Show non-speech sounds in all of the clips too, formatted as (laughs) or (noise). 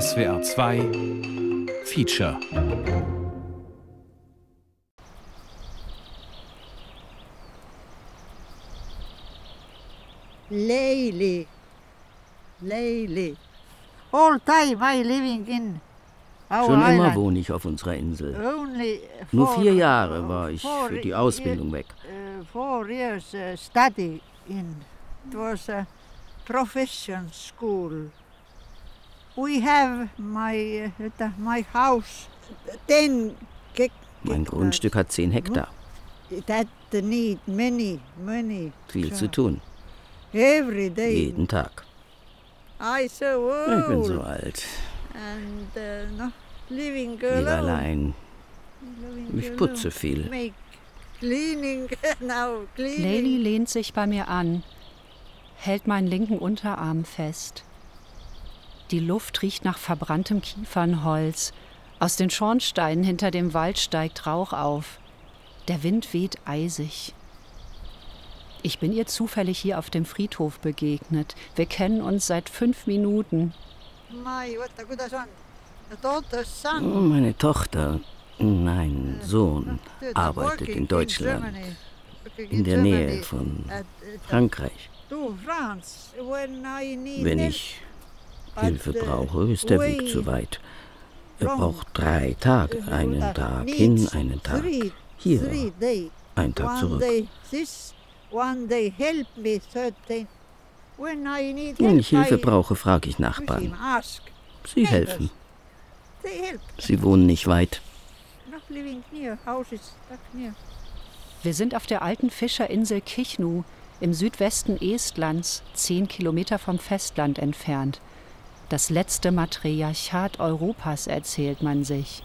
SWR 2 Feature Lately, lately, all time I living in our Schon immer island. wohne ich auf unserer Insel. Only Nur four- vier Jahre war ich für die Ausbildung weg. uh, four years uh, study in. It was a profession school. We have my uh, my house ten. Mein. Grundstück hat zehn Hektar. That need many, many. Viel zu tun. Every day. Jeden Tag. I so Ich bin old. so alt. And uh, no, living Lebe alone. allein. living Ich alone. putze viel. Make cleaning (laughs) now, cleaning. Lady lehnt sich bei mir an, hält meinen linken Unterarm fest. Die Luft riecht nach verbranntem Kiefernholz. Aus den Schornsteinen hinter dem Wald steigt Rauch auf. Der Wind weht eisig. Ich bin ihr zufällig hier auf dem Friedhof begegnet. Wir kennen uns seit fünf Minuten. Oh. Meine Tochter, nein, Sohn, arbeitet in Deutschland, in der Nähe von Frankreich. Wenn ich Hilfe brauche, ist der Weg zu weit. Er braucht drei Tage, uh, einen Tag hin, einen Tag hier, einen Tag zurück. Wenn ich Hilfe brauche, frage ich Nachbarn. Sie helfen. Sie wohnen nicht weit. Wir sind auf der alten Fischerinsel Kichnu im Südwesten Estlands, zehn Kilometer vom Festland entfernt. Das letzte Matriarchat Europas, erzählt man sich.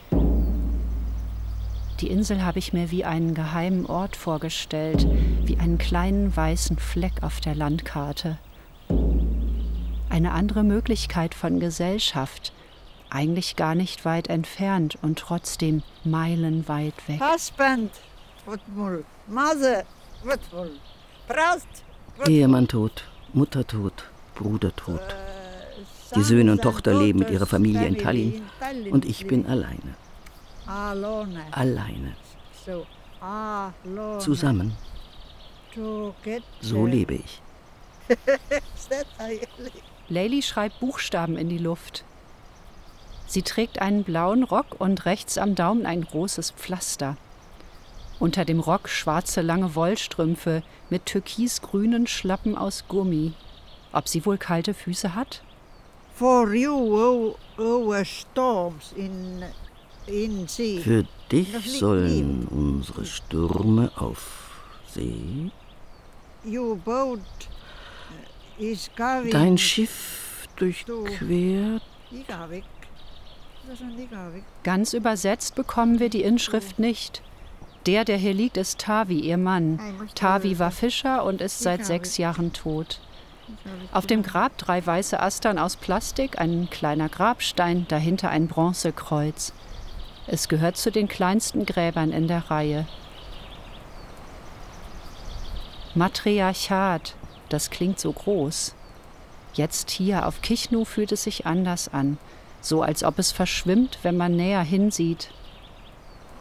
Die Insel habe ich mir wie einen geheimen Ort vorgestellt, wie einen kleinen weißen Fleck auf der Landkarte. Eine andere Möglichkeit von Gesellschaft, eigentlich gar nicht weit entfernt und trotzdem meilenweit weg. Husband. Mother, Ehemann tot, Mutter tot, Bruder tot. Die Söhne und Tochter leben mit ihrer Familie in Tallinn in Tallinn und ich bin alleine. Alleine. Zusammen. So lebe ich. (laughs) Layli schreibt Buchstaben in die Luft. Sie trägt einen blauen Rock und rechts am Daumen ein großes Pflaster. Unter dem Rock schwarze lange Wollstrümpfe mit türkisgrünen Schlappen aus Gummi. Ob sie wohl kalte Füße hat? For you, oh, over storms in in sea. Für dich sollen unsere Stürme auf See, Your boat uh, is going. dein Schiff durchquert. Ganz übersetzt bekommen wir die Inschrift nicht. Der, der hier liegt, ist Tavi, ihr Mann. Tavi war Fischer und ist seit sechs Jahren tot. Auf dem Grab drei weiße Astern aus Plastik, ein kleiner Grabstein, dahinter ein Bronzekreuz. Es gehört zu den kleinsten Gräbern in der Reihe. Matriarchat, das klingt so groß. Jetzt hier auf Kichnu fühlt es sich anders an, so als ob es verschwimmt, wenn man näher hinsieht.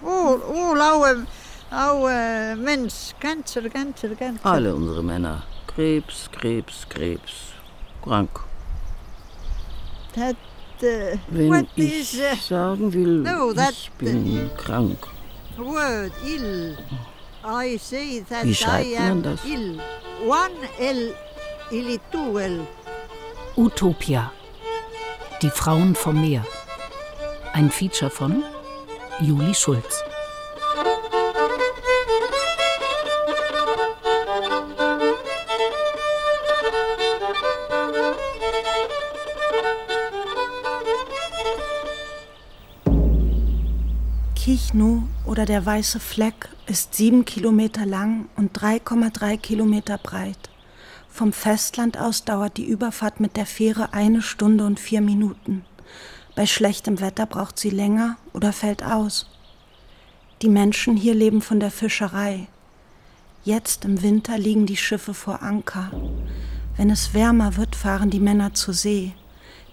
All, all our, our men's cancer, cancer, cancer. Alle unsere Männer. Krebs, Krebs, Krebs. Krank. That, uh, Wenn what ich is uh, sagen will, no, that- ich bin krank. word ill? I say that Wie I schreibt man am das? ill. One L, ili two L. Utopia. Die Frauen vom Meer. Ein Feature von Juli Schulz. Kichnu oder der weiße Fleck ist sieben Kilometer lang und 3,3 Kilometer breit. Vom Festland aus dauert die Überfahrt mit der Fähre eine Stunde und vier Minuten. Bei schlechtem Wetter braucht sie länger oder fällt aus. Die Menschen hier leben von der Fischerei. Jetzt im Winter liegen die Schiffe vor Anker. Wenn es wärmer wird, fahren die Männer zur See.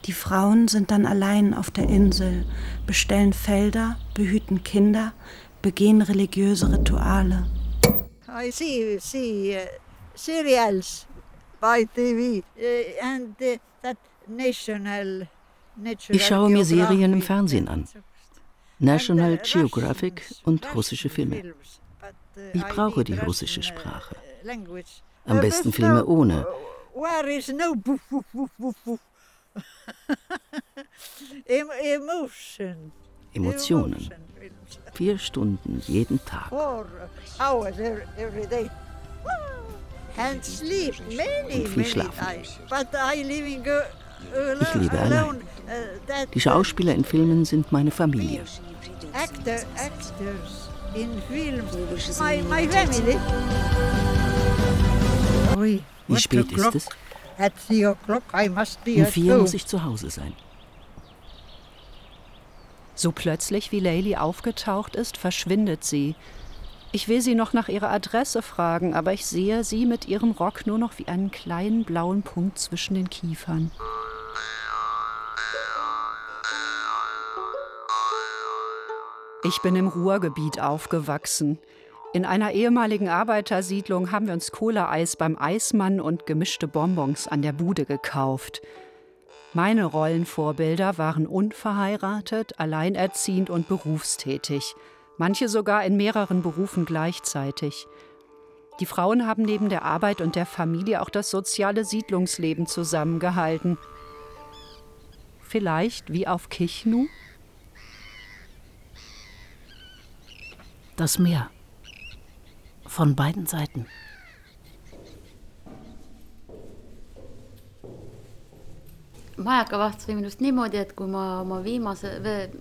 Die Frauen sind dann allein auf der Insel, bestellen Felder, behüten Kinder, begehen religiöse Rituale. I see, see uh, serials by TV uh, and uh, that national, Ich schaue mir Serien im Fernsehen an. so- National uh, Geographic und russische Filme. uh, Ich brauche die russische uh, Sprache. Am Uh, besten Filme ohne. uh, Where is no (laughs) Emotionen. Vier Stunden jeden Tag. Four hours every, every day. And sleep many, Und viel many schlafen. times. But I living uh, alone. Ich lebe allein. Uh, Die Schauspieler in Filmen sind meine Familie. actor, actors in films. My, my family. Wie spät ist es? At three o'clock I must be Um vier muss ich zu Hause sein. So plötzlich wie Layli aufgetaucht ist, verschwindet sie. Ich will sie noch nach ihrer Adresse fragen, aber ich sehe sie mit ihrem Rock nur noch wie einen kleinen blauen Punkt zwischen den Kiefern. Ich bin im Ruhrgebiet aufgewachsen. In einer ehemaligen Arbeitersiedlung haben wir uns Kohleeis beim Eismann und gemischte Bonbons an der Bude gekauft. Meine Rollenvorbilder waren unverheiratet, alleinerziehend und berufstätig, manche sogar in mehreren Berufen gleichzeitig. Die Frauen haben neben der Arbeit und der Familie auch das soziale Siedlungsleben zusammengehalten. Vielleicht wie auf Kichnu? Das Meer. Von beiden Seiten.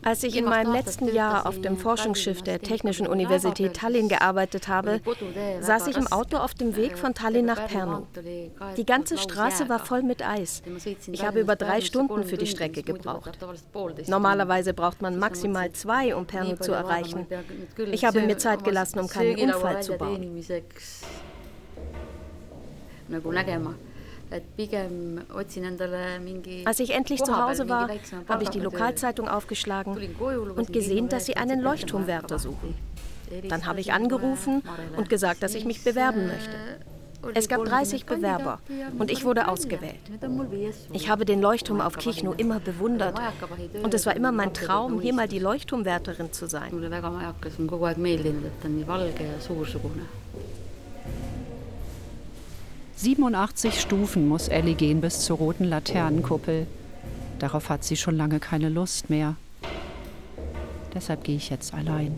Als ich in meinem letzten Jahr auf dem Forschungsschiff der Technischen Universität Tallinn gearbeitet habe, saß ich im Auto auf dem Weg von Tallinn nach Pärnu. Die ganze Straße war voll mit Eis. Ich habe über drei Stunden für die Strecke gebraucht. Normalerweise braucht man maximal zwei, um Pärnu zu erreichen. Ich habe mir Zeit gelassen, um keinen Unfall zu bauen. Et pigem otsin endale mingi Als ich endlich zu Hause war, habe ich die Lokalzeitung aufgeschlagen und gesehen, dass sie einen Leuchtturmwärter suchen. Dann habe ich angerufen und gesagt, dass ich mich bewerben möchte. Es gab 30 Bewerber und ich wurde ausgewählt. Ich habe den Leuchtturm auf Kichnu immer bewundert und es war immer mein Traum, hier mal die Leuchtturmwärterin zu sein. 87 Stufen muss Ellie gehen bis zur roten Laternenkuppel. Darauf hat sie schon lange keine Lust mehr. Deshalb gehe ich jetzt allein.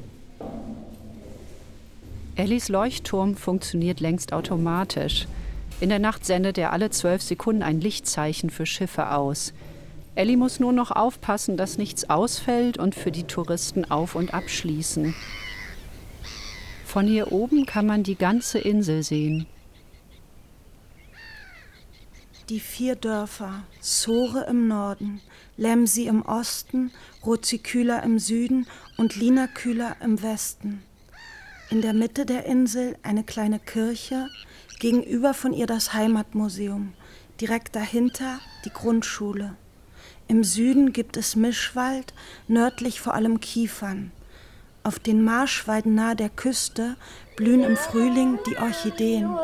Ellis Leuchtturm funktioniert längst automatisch. In der Nacht sendet er alle zwölf Sekunden ein Lichtzeichen für Schiffe aus. Ellie muss nur noch aufpassen, dass nichts ausfällt und für die Touristen auf- und abschließen. Von hier oben kann man die ganze Insel sehen. Die vier Dörfer, Sore im Norden, Lemsi im Osten, Roziküla im Süden und Linaküla im Westen. In der Mitte der Insel eine kleine Kirche, gegenüber von ihr das Heimatmuseum, direkt dahinter die Grundschule. Im Süden gibt es Mischwald, nördlich vor allem Kiefern. Auf den Marschweiden nahe der Küste blühen im Frühling die Orchideen.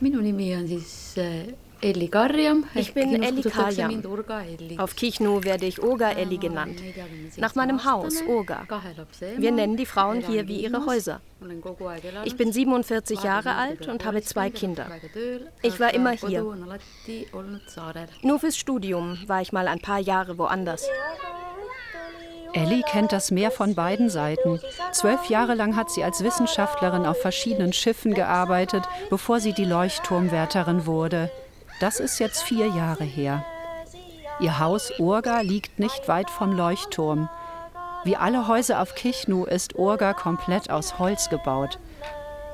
minu nimi on siis äh, Elli Karjam. Ich bin Elli Karjam. Auf Kichnu werde ich Urga Elli genannt. Nach meinem Haus, Urga. Wir nennen die Frauen hier wie ihre Häuser. Ich bin 47 Jahre alt und habe zwei Kinder. Ich war immer hier. Nur fürs Studium war ich mal ein paar Jahre woanders. Ellie kennt das Meer von beiden Seiten. Zwölf Jahre lang hat sie als Wissenschaftlerin auf verschiedenen Schiffen gearbeitet, bevor sie die Leuchtturmwärterin wurde. Das ist jetzt vier Jahre her. Ihr Haus Urga liegt nicht weit vom Leuchtturm. Wie alle Häuser auf Kichnu ist Urga komplett aus Holz gebaut.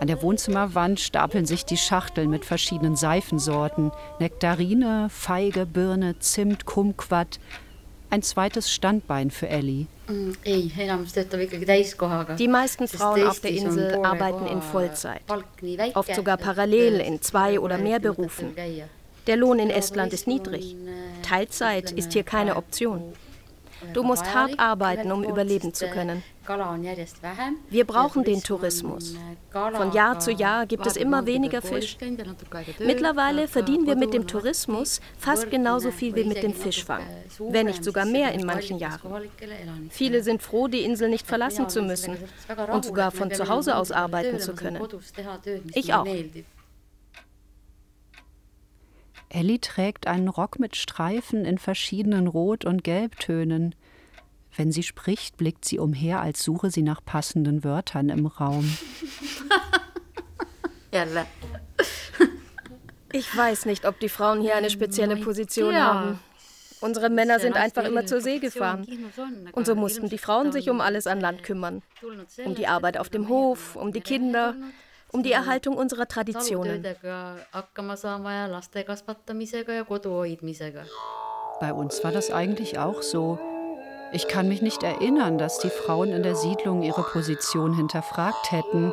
An der Wohnzimmerwand stapeln sich die Schachteln mit verschiedenen Seifensorten. Nektarine, Feige, Birne, Zimt, Kumquat. Ein zweites Standbein für Ellie. Mm, die meisten Frauen auf der Insel arbeiten in Vollzeit, oft sogar parallel in zwei oder mehr Berufen. Der Lohn in Estland ist niedrig. Teilzeit ist hier keine Option. Du musst hart arbeiten, um überleben zu können. Wir brauchen den Tourismus. Von Jahr zu Jahr gibt es immer weniger Fisch. Mittlerweile verdienen wir mit dem Tourismus fast genauso viel wie mit dem Fischfang, wenn nicht sogar mehr in manchen Jahren. Viele sind froh, die Insel nicht verlassen zu müssen und sogar von zu Hause aus arbeiten zu können. Ich auch. Ellie trägt einen Rock mit Streifen in verschiedenen Rot- und Gelbtönen. Wenn sie spricht, blickt sie umher, als suche sie nach passenden Wörtern im Raum. (laughs) (laughs) ich weiß nicht, ob die Frauen hier eine spezielle Position haben. Unsere Männer sind einfach immer zur See gefahren. Und so mussten die Frauen sich um alles an Land kümmern. Um die Arbeit auf dem Hof, um die Kinder, um die Erhaltung unserer Traditionen. Bei uns war das eigentlich auch so. Ich kann mich nicht erinnern, dass die Frauen in der Siedlung ihre Position hinterfragt hätten.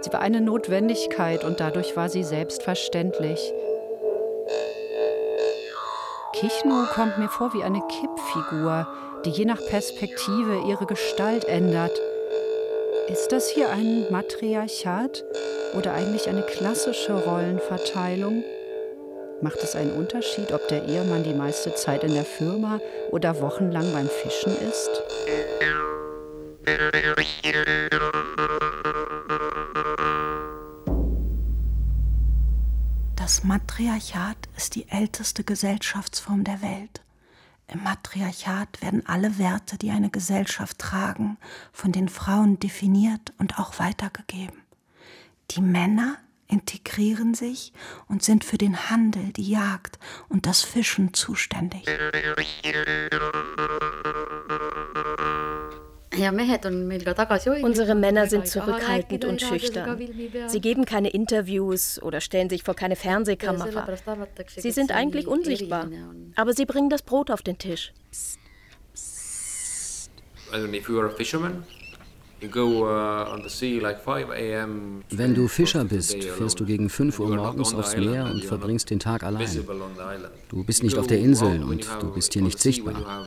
Sie war eine Notwendigkeit und dadurch war sie selbstverständlich. Kichnu kommt mir vor wie eine Kippfigur, die je nach Perspektive ihre Gestalt ändert. Ist das hier ein Matriarchat oder eigentlich eine klassische Rollenverteilung? Macht es einen Unterschied, ob der Ehemann die meiste Zeit in der Firma oder wochenlang beim Fischen ist? Das Matriarchat ist die älteste Gesellschaftsform der Welt. Im Matriarchat werden alle Werte, die eine Gesellschaft tragen, von den Frauen definiert und auch weitergegeben. Die Männer integrieren sich und sind für den Handel, die Jagd und das Fischen zuständig. Unsere Männer sind zurückhaltend und schüchtern. Sie geben keine Interviews oder stellen sich vor keine Fernsehkamera. Sie sind eigentlich unsichtbar, aber sie bringen das Brot auf den Tisch. Also, if you are a fisherman, Uh, Wenn du Fischer bist, fährst du gegen 5 Uhr morgens aufs Meer und verbringst den Tag allein. Du bist nicht auf der Insel und du bist hier nicht sichtbar.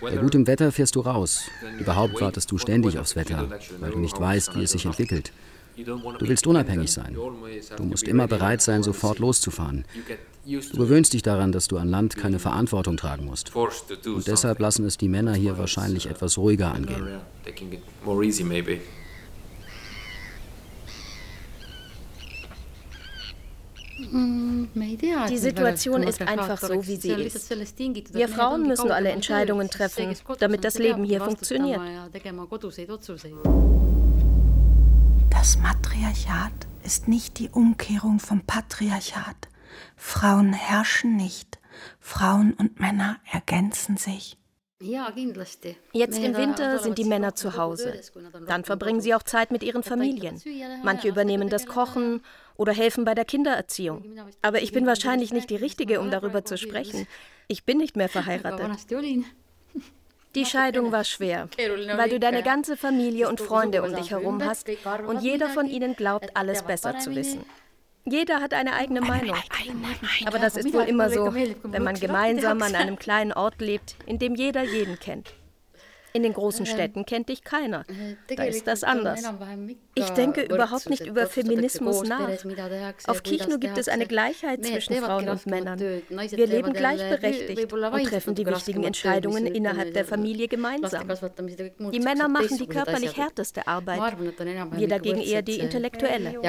Bei gutem Wetter fährst du raus. Überhaupt wartest du ständig aufs Wetter, weil du nicht weißt, wie es sich entwickelt. Du willst unabhängig sein. Du musst immer bereit sein, sofort loszufahren. Du gewöhnst dich daran, dass du an Land keine Verantwortung tragen musst. Und deshalb lassen es die Männer hier wahrscheinlich etwas ruhiger angehen. Die Situation ist einfach so, wie sie ist. Wir Frauen müssen alle Entscheidungen treffen, damit das Leben hier funktioniert. Das Matriarchat ist nicht die Umkehrung vom Patriarchat. Frauen herrschen nicht, Frauen und Männer ergänzen sich. Jetzt im Winter sind die Männer zu Hause. Dann verbringen sie auch Zeit mit ihren Familien. Manche übernehmen das Kochen oder helfen bei der Kindererziehung. Aber ich bin wahrscheinlich nicht die Richtige, um darüber zu sprechen. Ich bin nicht mehr verheiratet. (laughs) Die Scheidung war schwer, (laughs) weil du deine ganze Familie und Freunde um dich herum hast und jeder von ihnen glaubt, alles besser zu wissen. Jeder hat eine eigene Meinung. Aber das ist wohl immer so, wenn man gemeinsam an einem kleinen Ort lebt, in dem jeder jeden kennt. In den großen Städten kennt dich keiner. Da ist das anders. Ich denke überhaupt nicht über Feminismus nach. Auf Kichnu gibt es eine Gleichheit zwischen Frauen und Männern. Wir leben gleichberechtigt und treffen die wichtigen Entscheidungen innerhalb der Familie gemeinsam. Die Männer machen die körperlich härteste Arbeit, wir dagegen eher die intellektuelle.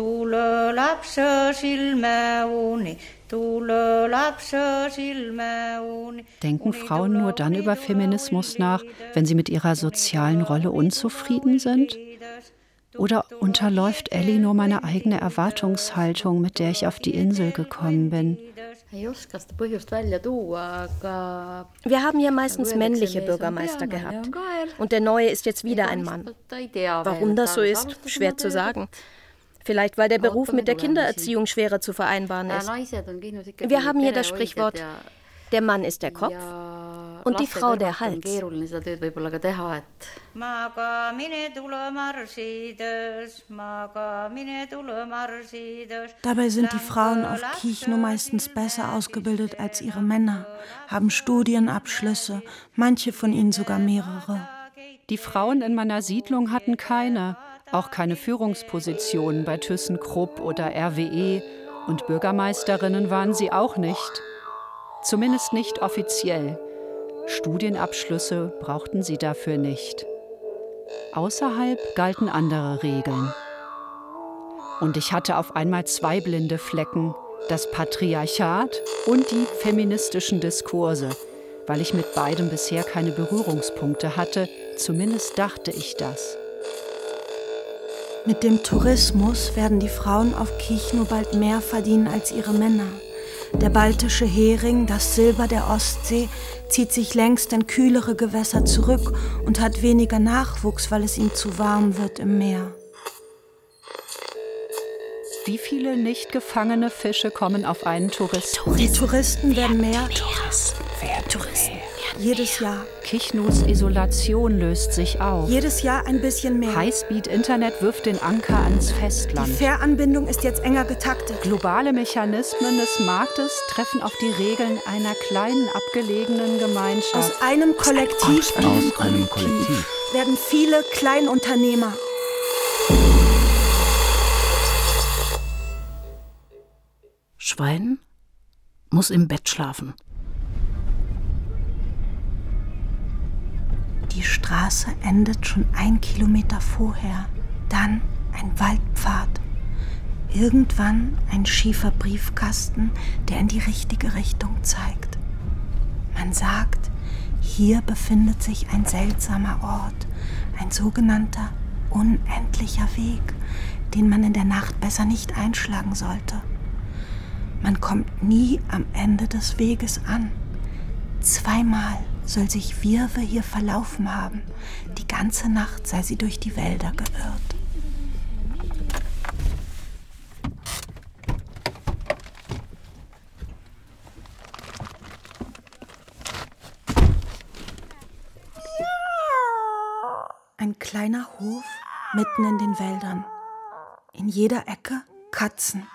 Tule lapse silme uni Denken Frauen nur dann über Feminismus nach, wenn sie mit ihrer sozialen Rolle unzufrieden sind? Oder unterläuft Ellie nur meine eigene Erwartungshaltung, mit der ich auf die Insel gekommen bin? Wir haben hier meistens männliche Bürgermeister gehabt. Und der neue ist jetzt wieder ein Mann. Warum das so ist, schwer zu sagen. Vielleicht weil der Beruf mit der Kindererziehung schwerer zu vereinbaren ist. Wir haben hier das Sprichwort, der Mann ist der Kopf und die Frau der Hals. Dabei sind die Frauen auf Kichno meistens besser ausgebildet als ihre Männer, haben Studienabschlüsse, manche von ihnen sogar mehrere. Die Frauen in meiner Siedlung hatten keine, auch keine Führungspositionen bei ThyssenKrupp oder RWE und Bürgermeisterinnen waren sie auch nicht. Zumindest nicht offiziell. Studienabschlüsse brauchten sie dafür nicht. Außerhalb galten andere Regeln. Und ich hatte auf einmal zwei blinde Flecken, das Patriarchat und die feministischen Diskurse, weil ich mit beidem bisher keine Berührungspunkte hatte, zumindest dachte ich das. Mit dem Tourismus werden die Frauen auf Kichno bald mehr verdienen als ihre Männer. Der baltische Hering, das Silber der Ostsee, zieht sich längst in kühlere Gewässer zurück und hat weniger Nachwuchs, weil es ihm zu warm wird im Meer. Wie viele nicht gefangene Fische kommen auf einen Touristen? Die Touristen werden mehr. Touristen werden Touristen. Jedes Jahr. Kichnos Isolation löst sich auf. Jedes Jahr ein bisschen mehr. Highspeed-Internet wirft den Anker ans Festland. Die Fähranbindung ist jetzt enger getaktet. Globale Mechanismen des Marktes treffen auf die Regeln einer kleinen abgelegenen Gemeinschaft. Aus einem Kollektiv, aus einem Kollektiv werden viele Kleinunternehmer. Schwein muss im Bett schlafen. Die Straße endet schon ein Kilometer vorher, dann ein Waldpfad, irgendwann ein schiefer Briefkasten, der in die richtige Richtung zeigt. Man sagt, hier befindet sich ein seltsamer Ort, ein sogenannter unendlicher Weg, den man in der Nacht besser nicht einschlagen sollte. Man kommt nie am Ende des Weges an. Zweimal soll sich Wirwe hier verlaufen haben. Die ganze Nacht sei sie durch die Wälder geirrt. Ein kleiner Hof mitten in den Wäldern. In jeder Ecke Katzen.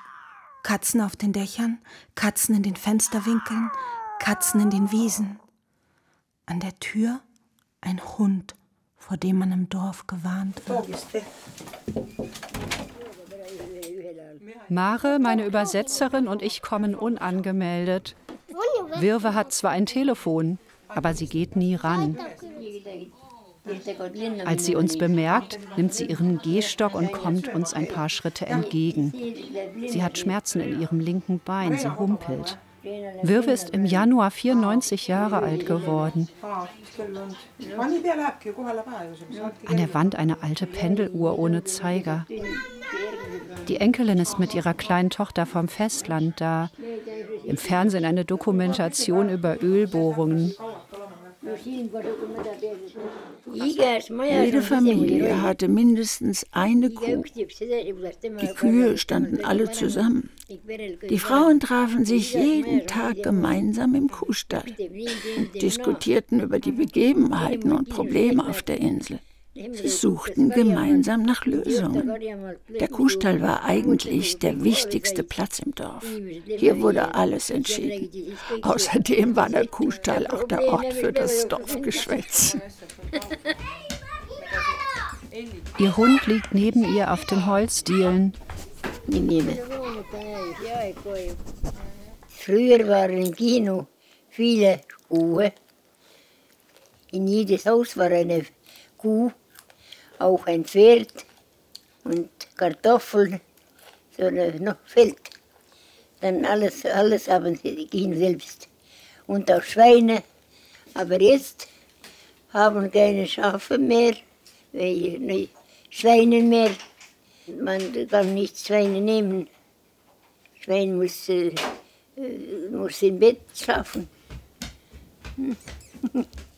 Katzen auf den Dächern, Katzen in den Fensterwinkeln, Katzen in den Wiesen. An der Tür ein Hund, vor dem man im Dorf gewarnt wird. Mare, meine Übersetzerin und ich kommen unangemeldet. Wirwe hat zwar ein Telefon, aber sie geht nie ran. Als sie uns bemerkt, nimmt sie ihren Gehstock und kommt uns ein paar Schritte entgegen. Sie hat Schmerzen in ihrem linken Bein, sie humpelt. Wirwe ist im Januar 94 Jahre alt geworden. An der Wand eine alte Pendeluhr ohne Zeiger. Die Enkelin ist mit ihrer kleinen Tochter vom Festland da. Im Fernsehen eine Dokumentation über Ölbohrungen. Jede Familie hatte mindestens eine Kuh. Die Kühe standen alle zusammen. Die Frauen trafen sich jeden Tag gemeinsam im Kuhstall und diskutierten über die Begebenheiten und Probleme auf der Insel. Sie suchten gemeinsam nach Lösungen. Der Kuhstall war eigentlich der wichtigste Platz im Dorf. Hier wurde alles entschieden. Außerdem war der Kuhstall auch der Ort für das Dorfgeschwätz. (laughs) Ihr Hund liegt neben ihr auf den Holzdielen. Früher waren im Kino viele Kuhe. In jedes Haus war eine Kuh auch ein Pferd und Kartoffeln, so noch Feld. Dann alles, alles haben sie gehen selbst. Und auch Schweine. Aber jetzt haben keine Schafe mehr, Schweine mehr. Man kann nicht Schweine nehmen. Schwein muss äh, muss im Bett schlafen.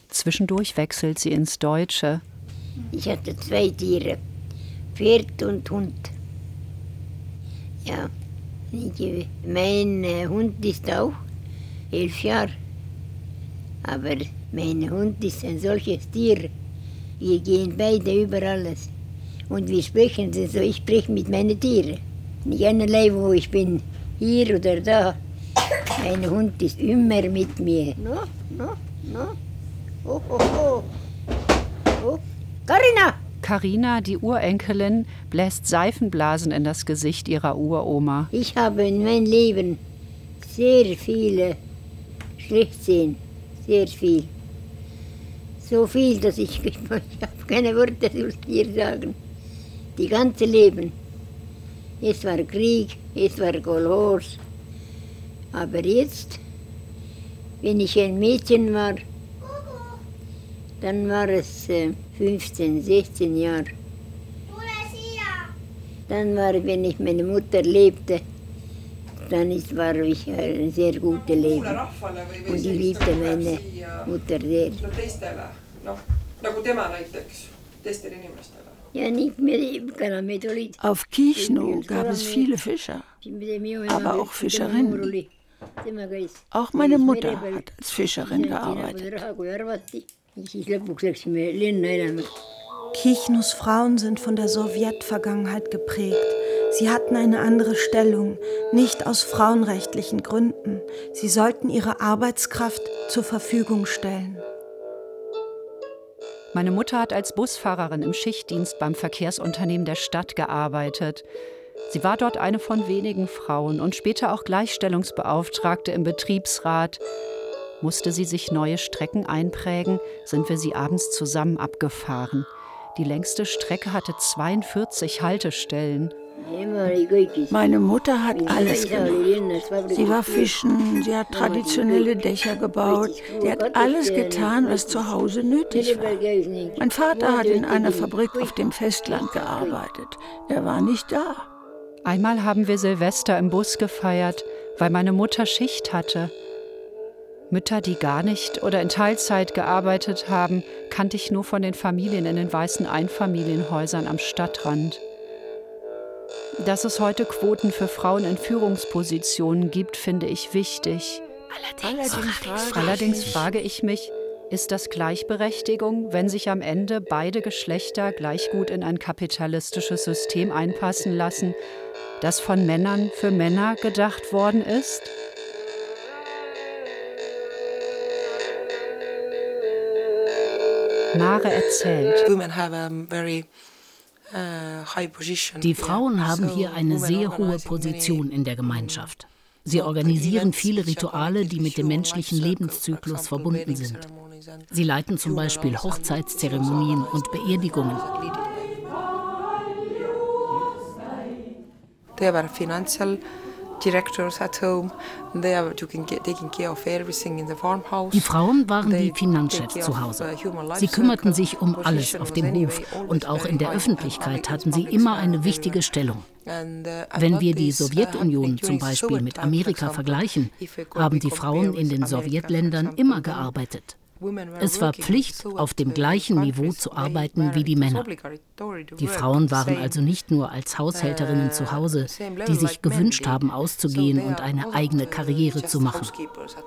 Zwischendurch wechselt sie ins Deutsche. Ich hatte zwei Tiere, Pferd und Hund. Ja, ich, mein äh, Hund ist auch elf Jahre. Aber mein Hund ist ein solches Tier. Wir gehen beide über alles. Und wir sprechen so, ich spreche mit meinen Tieren. Nicht einerlei, wo ich bin, hier oder da. Mein Hund ist immer mit mir. No, no, no. Oh, oh, oh. Oh, Carina! Carina, die Urenkelin, bläst Seifenblasen in das Gesicht ihrer Uroma. Ich habe in meinem Leben sehr viele Schlechtsehen, sehr viel. So viel, dass ich, (laughs) ich habe keine Worte zu dir sagen. Die ganze Leben. Es war Krieg, es war Kolhos. Aber jetzt, wenn ich ein Mädchen war, dann war es äh, 15, 16 Jahre. Dann war, wenn ich meine Mutter lebte, dann ist, war ich ein sehr gutes Leben. Und ich liebte meine Mutter sehr. Auf Kichno gab es viele Fischer, aber auch Fischerinnen. Auch meine Mutter hat als Fischerin gearbeitet. Kichnus Frauen sind von der Sowjetvergangenheit geprägt. Sie hatten eine andere Stellung, nicht aus frauenrechtlichen Gründen. Sie sollten ihre Arbeitskraft zur Verfügung stellen. Meine Mutter hat als Busfahrerin im Schichtdienst beim Verkehrsunternehmen der Stadt gearbeitet. Sie war dort eine von wenigen Frauen und später auch Gleichstellungsbeauftragte im Betriebsrat. Musste sie sich neue Strecken einprägen, sind wir sie abends zusammen abgefahren. Die längste Strecke hatte 42 Haltestellen. Meine Mutter hat alles gemacht. Sie war fischen, sie hat traditionelle Dächer gebaut, sie hat alles getan, was zu Hause nötig war. Mein Vater hat in einer Fabrik auf dem Festland gearbeitet. Er war nicht da. Einmal haben wir Silvester im Bus gefeiert, weil meine Mutter Schicht hatte. Mütter, die gar nicht oder in Teilzeit gearbeitet haben, kannte ich nur von den Familien in den weißen Einfamilienhäusern am Stadtrand. Dass es heute Quoten für Frauen in Führungspositionen gibt, finde ich wichtig. Allerdings, Allerdings, Allerdings frage ich mich, ist das Gleichberechtigung, wenn sich am Ende beide Geschlechter gleich gut in ein kapitalistisches System einpassen lassen, das von Männern für Männer gedacht worden ist? Mare erzählt. Die Frauen haben hier eine sehr hohe Position in der Gemeinschaft. Sie organisieren viele Rituale, die mit dem menschlichen Lebenszyklus verbunden sind. Sie leiten zum Beispiel Hochzeitszeremonien und Beerdigungen. They were financial directors at home. They are taking care of everything in the farmhouse. Die Frauen waren die Finanzchefs zu Hause. Sie kümmerten sich um alles auf dem Hof und auch in der Öffentlichkeit hatten sie immer eine wichtige Stellung. Wenn wir die Sowjetunion zum Beispiel mit Amerika vergleichen, haben die Frauen in den Sowjetländern immer gearbeitet. Es war Pflicht, auf dem gleichen Niveau zu arbeiten wie die Männer. Die Frauen waren also nicht nur als Haushälterinnen zu Hause, die sich gewünscht haben, auszugehen und eine eigene Karriere zu machen.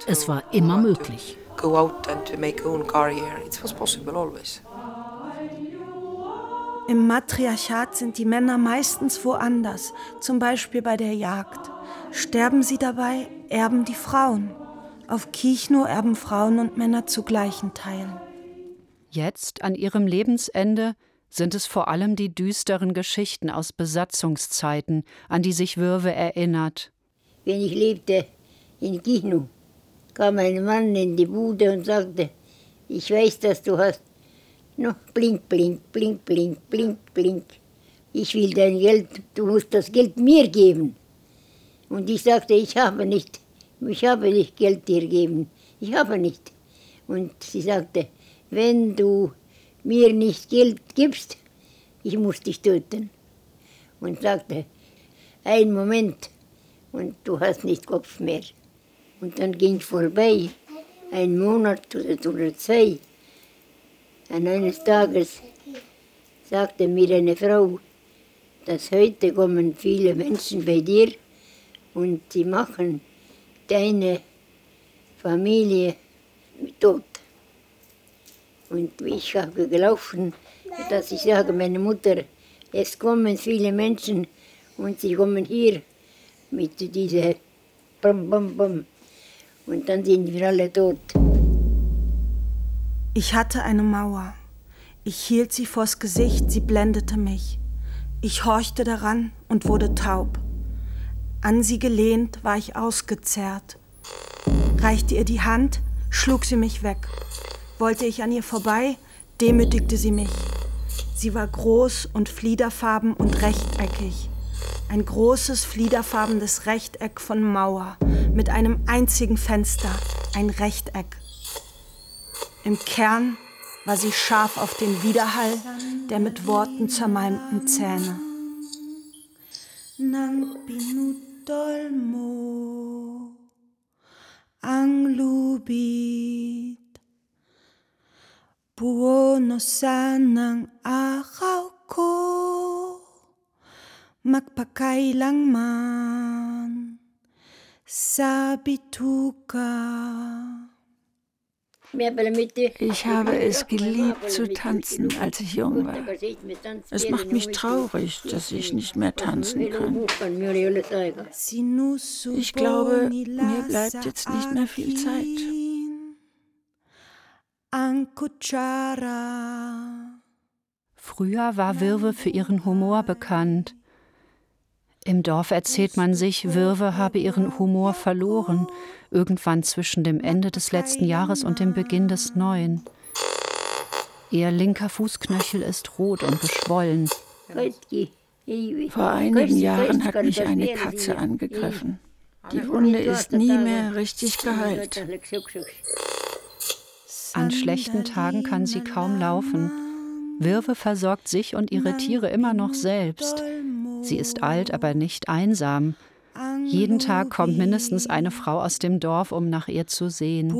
Es war immer möglich. Im Matriarchat sind die Männer meistens woanders, zum Beispiel bei der Jagd. Sterben sie dabei, erben die Frauen. Auf Kichno erben Frauen und Männer zu gleichen Teilen. Jetzt, an ihrem Lebensende, sind es vor allem die düsteren Geschichten aus Besatzungszeiten, an die sich Würwe erinnert. Wenn ich lebte in Kichno, kam ein Mann in die Bude und sagte, ich weiß, dass du hast noch blink, blink, blink, blink, blink, blink. Ich will dein Geld, du musst das Geld mir geben. Und ich sagte, ich habe nicht, ich habe nicht Geld dir geben, ich habe nicht. Und sie sagte, wenn du mir nicht Geld gibst, ich muss dich töten. Und sagte, ein Moment und du hast nicht Kopf mehr. Und dann ging es vorbei, ein Monat oder zwei. Und eines Tages sagte mir eine Frau, dass heute kommen viele Menschen bei dir und sie machen deine Familie tot. Und ich habe gelaufen, dass ich sage, meine Mutter, es kommen viele Menschen und sie kommen hier mit dieser Bum, Bum, Bum. Und dann sind wir alle tot. Ich hatte eine Mauer. Ich hielt sie vors Gesicht, sie blendete mich. Ich horchte daran und wurde taub. An sie gelehnt war ich ausgezerrt. Reichte ihr die Hand, schlug sie mich weg. Wollte ich an ihr vorbei, demütigte sie mich. Sie war groß und fliederfarben und rechteckig. Ein großes fliederfarbenes Rechteck von Mauer mit einem einzigen Fenster, ein Rechteck. Im Kern war sie scharf auf den Widerhall der mit Worten zermalmten Zähne. dolmo ang lubid. Buono sanang akaw ko, magpakailang man sa bituka. Ich habe es geliebt zu tanzen, als ich jung war. Es macht mich traurig, dass ich nicht mehr tanzen kann. Ich glaube, mir bleibt jetzt nicht mehr viel Zeit. Früher war Wirwe für ihren Humor bekannt. Im Dorf erzählt man sich, Wirwe habe ihren Humor verloren, irgendwann zwischen dem Ende des letzten Jahres und dem Beginn des neuen. Ihr linker Fußknöchel ist rot und geschwollen. Vor einigen Jahren hat mich eine Katze angegriffen. Die Wunde ist nie mehr richtig geheilt. An schlechten Tagen kann sie kaum laufen. Wirwe versorgt sich und ihre Tiere immer noch selbst. Sie ist alt, aber nicht einsam. Jeden Tag kommt mindestens eine Frau aus dem Dorf, um nach ihr zu sehen.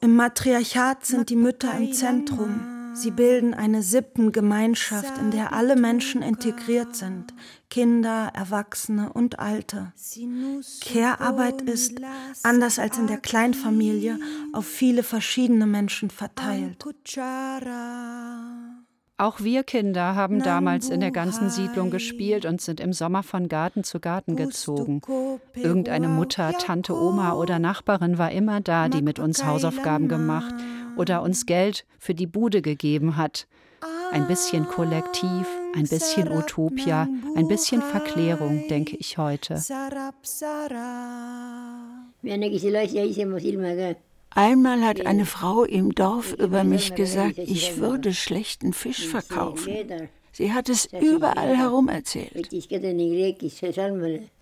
Im Matriarchat sind die Mütter im Zentrum. Sie bilden eine Sippengemeinschaft, in der alle Menschen integriert sind, Kinder, Erwachsene und Alte. Care-Arbeit ist, anders als in der Kleinfamilie, auf viele verschiedene Menschen verteilt. Auch wir Kinder haben damals in der ganzen Siedlung gespielt und sind im Sommer von Garten zu Garten gezogen. Irgendeine Mutter, Tante, Oma oder Nachbarin war immer da, die mit uns Hausaufgaben gemacht oder uns Geld für die Bude gegeben hat. Ein bisschen Kollektiv, ein bisschen Utopia, ein bisschen Verklärung, denke ich heute. Einmal hat eine Frau im Dorf über mich gesagt, ich würde schlechten Fisch verkaufen. Sie hat es überall herum erzählt.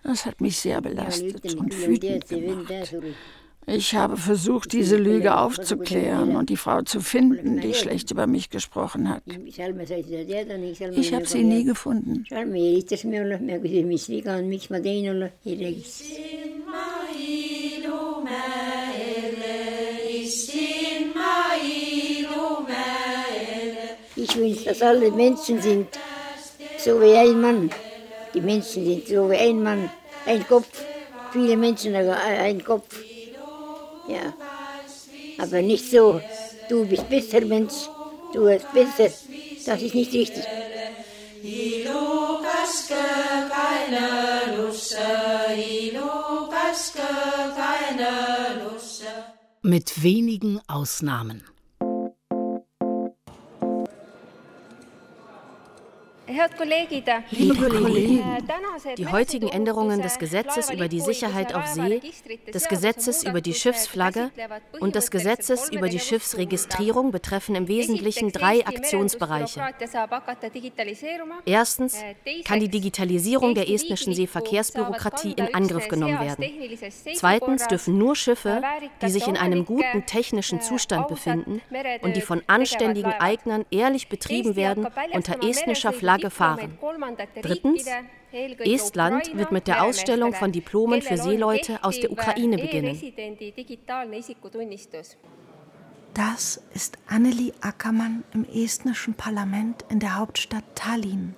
Das hat mich sehr belastet und wütend gemacht. Ich habe versucht, diese Lüge aufzuklären und die Frau zu finden, die schlecht über mich gesprochen hat. Ich habe sie nie gefunden. Ich wünsche, dass alle Menschen sind so wie ein Mann. Die Menschen sind so wie ein Mann, ein Kopf. Viele Menschen einen Kopf. Ja. Aber nicht so, du bist besser Mensch, du bist besser. Das ist nicht richtig. Mit wenigen Ausnahmen. Liebe Kollegen, die heutigen Änderungen des Gesetzes über die Sicherheit auf See, des Gesetzes über die Schiffsflagge und des Gesetzes über die Schiffsregistrierung betreffen im Wesentlichen drei Aktionsbereiche. Erstens kann die Digitalisierung der estnischen Seeverkehrsbürokratie in Angriff genommen werden. Zweitens dürfen nur Schiffe, die sich in einem guten technischen Zustand befinden und die von anständigen Eignern ehrlich betrieben werden, unter estnischer Flagge gefahren. Drittens, Estland wird mit der Ausstellung von Diplomen für Seeleute aus der Ukraine beginnen. Das ist Anneli Ackermann im estnischen Parlament in der Hauptstadt Tallinn.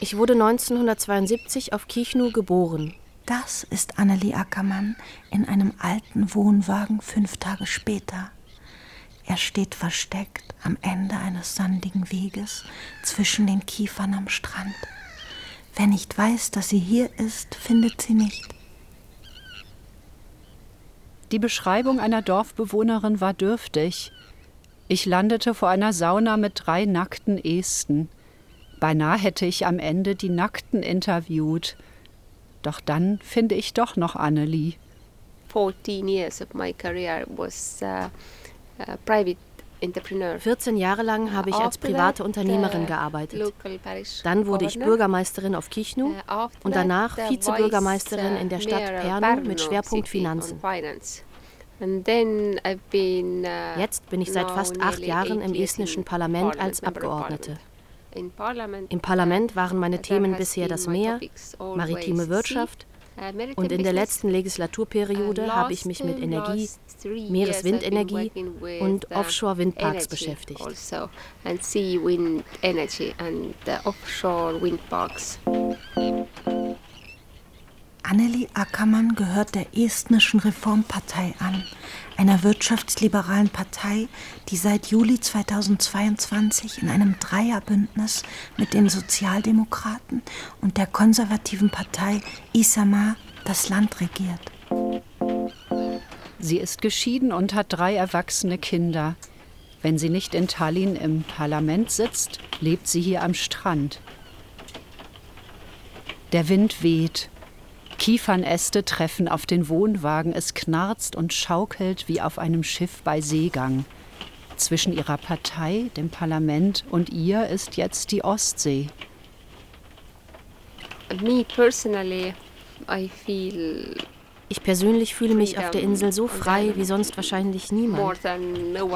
Ich wurde 1972 auf Kichnu geboren. Das ist Anneli Ackermann in einem alten Wohnwagen fünf Tage später. Er steht versteckt am Ende eines sandigen Weges zwischen den Kiefern am Strand. Wer nicht weiß, dass sie hier ist, findet sie nicht. Die Beschreibung einer Dorfbewohnerin war dürftig. Ich landete vor einer Sauna mit drei nackten Esten. Beinahe hätte ich am Ende die Nackten interviewt. Doch dann finde ich doch noch Annelie. 14 years of my career was uh, private 14 Jahre lang habe ich als private Unternehmerin gearbeitet. Dann wurde ich Bürgermeisterin auf Kichnu und danach Vizebürgermeisterin in der Stadt Pärnu mit Schwerpunkt Finanzen. Jetzt bin ich seit fast acht Jahren im estnischen Parlament als Abgeordnete. Im Parlament waren meine Themen bisher das Meer, maritime Wirtschaft und in der letzten Legislaturperiode habe ich mich mit Energie, Meereswindenergie und Offshore-Windparks beschäftigt. Anneli Ackermann gehört der estnischen Reformpartei an, einer wirtschaftsliberalen Partei, die seit Juli 2022 in einem Dreierbündnis mit den Sozialdemokraten und der konservativen Partei Isama das Land regiert. Sie ist geschieden und hat drei erwachsene Kinder. Wenn sie nicht in Tallinn im Parlament sitzt, lebt sie hier am Strand. Der Wind weht, Kiefernäste treffen auf den Wohnwagen, es knarzt und schaukelt wie auf einem Schiff bei Seegang. Zwischen ihrer Partei, dem Parlament und ihr ist jetzt die Ostsee. Me personally, I feel ich persönlich fühle mich auf der Insel so frei wie sonst wahrscheinlich niemand.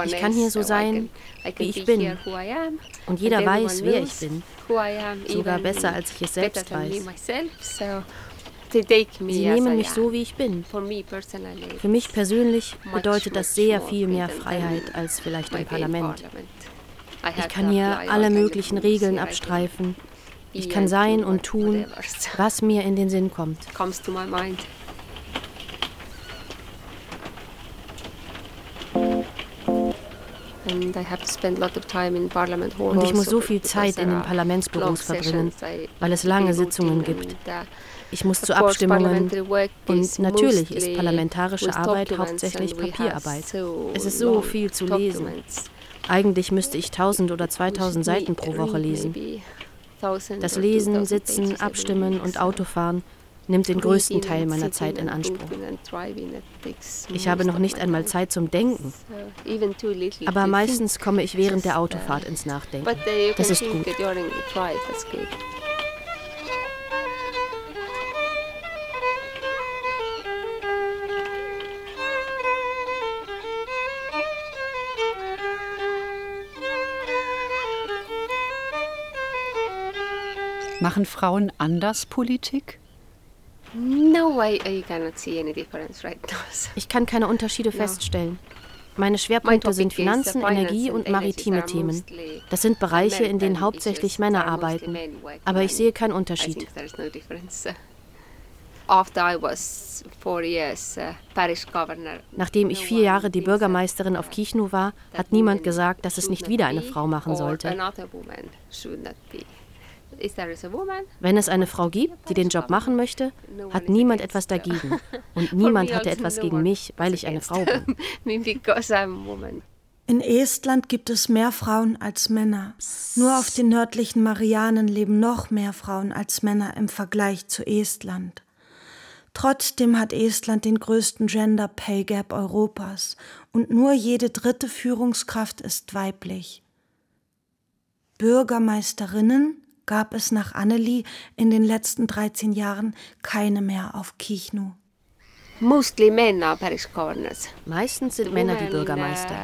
Ich kann hier so sein, wie ich bin. Und jeder weiß, wer ich bin. Sogar besser, als ich es selbst weiß. Sie nehmen mich so, wie ich bin. Für mich persönlich bedeutet das sehr viel mehr Freiheit als vielleicht im Parlament. Ich kann hier alle möglichen Regeln abstreifen. Ich kann sein und tun, was mir in den Sinn kommt. Und ich muss so viel Zeit in den Parlamentsbüros verbringen, weil es lange Sitzungen gibt. Ich muss zu Abstimmungen und natürlich ist parlamentarische Arbeit hauptsächlich Papierarbeit. Es ist so viel zu lesen. Eigentlich müsste ich 1000 oder 2000 Seiten pro Woche lesen. Das Lesen, Sitzen, Abstimmen und Autofahren nimmt den größten Teil meiner Zeit in Anspruch. Ich habe noch nicht einmal Zeit zum Denken. Aber meistens komme ich während der Autofahrt ins Nachdenken. Das ist gut. Machen Frauen anders Politik? Ich kann keine Unterschiede feststellen. Meine Schwerpunkte sind Finanzen, Energie und maritime Themen. Das sind Bereiche, in denen hauptsächlich Männer arbeiten. Aber ich sehe keinen Unterschied. Uh, Nachdem ich vier Jahre die Bürgermeisterin auf Kichnu war, hat niemand gesagt, dass es nicht wieder eine Frau machen sollte. Wenn es eine Frau gibt, die den Job machen möchte, hat niemand etwas dagegen. (laughs) Und niemand hatte etwas gegen mich, weil ich eine Frau bin. (laughs) In Estland gibt es mehr Frauen als Männer. Nur auf den nördlichen Marianen leben noch mehr Frauen als Männer im Vergleich zu Estland. Trotzdem hat Estland den größten Gender Pay Gap Europas und nur jede dritte Führungskraft ist weiblich. Bürgermeisterinnen gab es nach Annelie in den letzten 13 Jahren keine mehr auf Kichnu. Meistens sind Männer die Bürgermeister.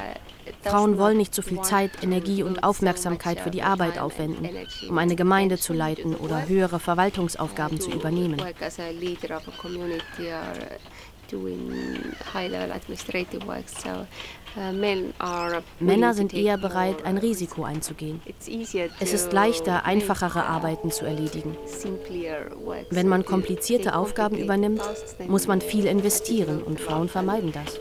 Frauen wollen nicht so viel Zeit, Energie und Aufmerksamkeit für die Arbeit aufwenden, um eine Gemeinde zu leiten oder höhere Verwaltungsaufgaben zu übernehmen. Männer sind eher bereit, ein Risiko einzugehen. Es ist leichter, einfachere Arbeiten zu erledigen. Wenn man komplizierte Aufgaben übernimmt, muss man viel investieren und Frauen vermeiden das.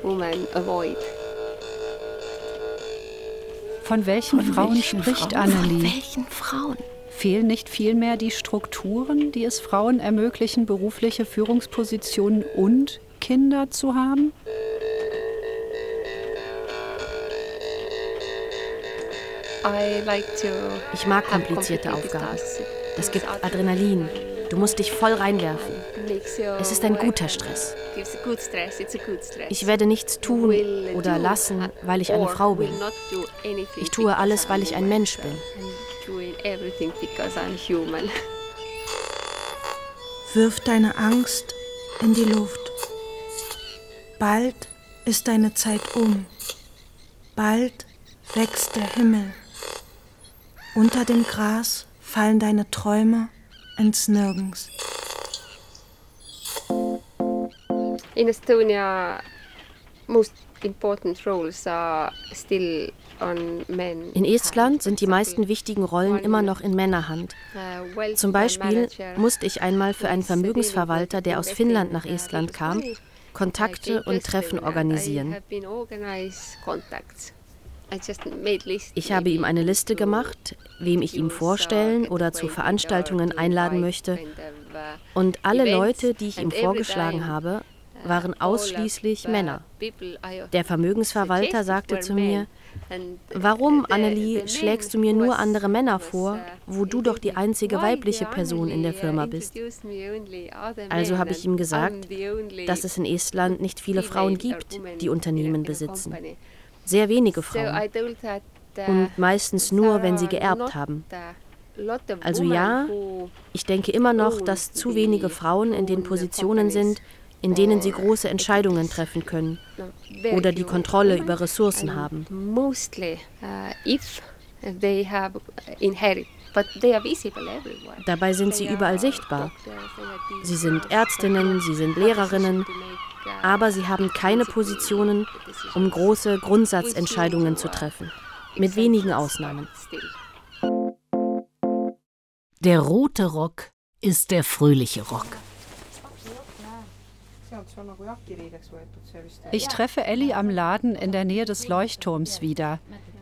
Von welchen Von Frauen welchen spricht Frauen? Annelie? Von welchen Frauen? Fehlen nicht vielmehr die Strukturen, die es Frauen ermöglichen, berufliche Führungspositionen und Kinder zu haben? Ich mag komplizierte Aufgaben. Das gibt Adrenalin. Du musst dich voll reinwerfen. Es ist ein guter Stress. Ich werde nichts tun oder lassen, weil ich eine Frau bin. Ich tue alles, weil ich ein Mensch bin. Wirf deine Angst in die Luft. Bald ist deine Zeit um. Bald wächst der Himmel. Unter dem Gras fallen deine Träume ins Nirgends. In Estonia, most important roles are still on men. In Estland sind die meisten wichtigen Rollen immer noch in Männerhand. Zum Beispiel musste ich einmal für einen Vermögensverwalter, der aus Finnland nach Estland kam, Kontakte und Treffen organisieren. Ich habe ihm eine Liste gemacht, wem ich ihm vorstellen oder zu Veranstaltungen einladen möchte. Und alle Leute, die ich ihm vorgeschlagen habe, waren ausschließlich Männer. Der Vermögensverwalter sagte zu mir, Warum, Annelie, schlägst du mir nur andere Männer vor, wo du doch die einzige weibliche Person in der Firma bist? Also habe ich ihm gesagt, dass es in Estland nicht viele Frauen gibt, die Unternehmen besitzen. Sehr wenige Frauen. Und meistens nur, wenn sie geerbt haben. Also ja, ich denke immer noch, dass zu wenige Frauen in den Positionen sind, in denen sie große Entscheidungen treffen können oder die Kontrolle über Ressourcen haben. Uh. Dabei sind sie überall sichtbar. Sie sind Ärztinnen, sie sind Lehrerinnen, aber sie haben keine Positionen, um große Grundsatzentscheidungen zu treffen. Mit wenigen Ausnahmen. Der rote Rock ist der fröhliche Rock. Ich treffe Elli am Laden in der Nähe des Leuchtturms wieder.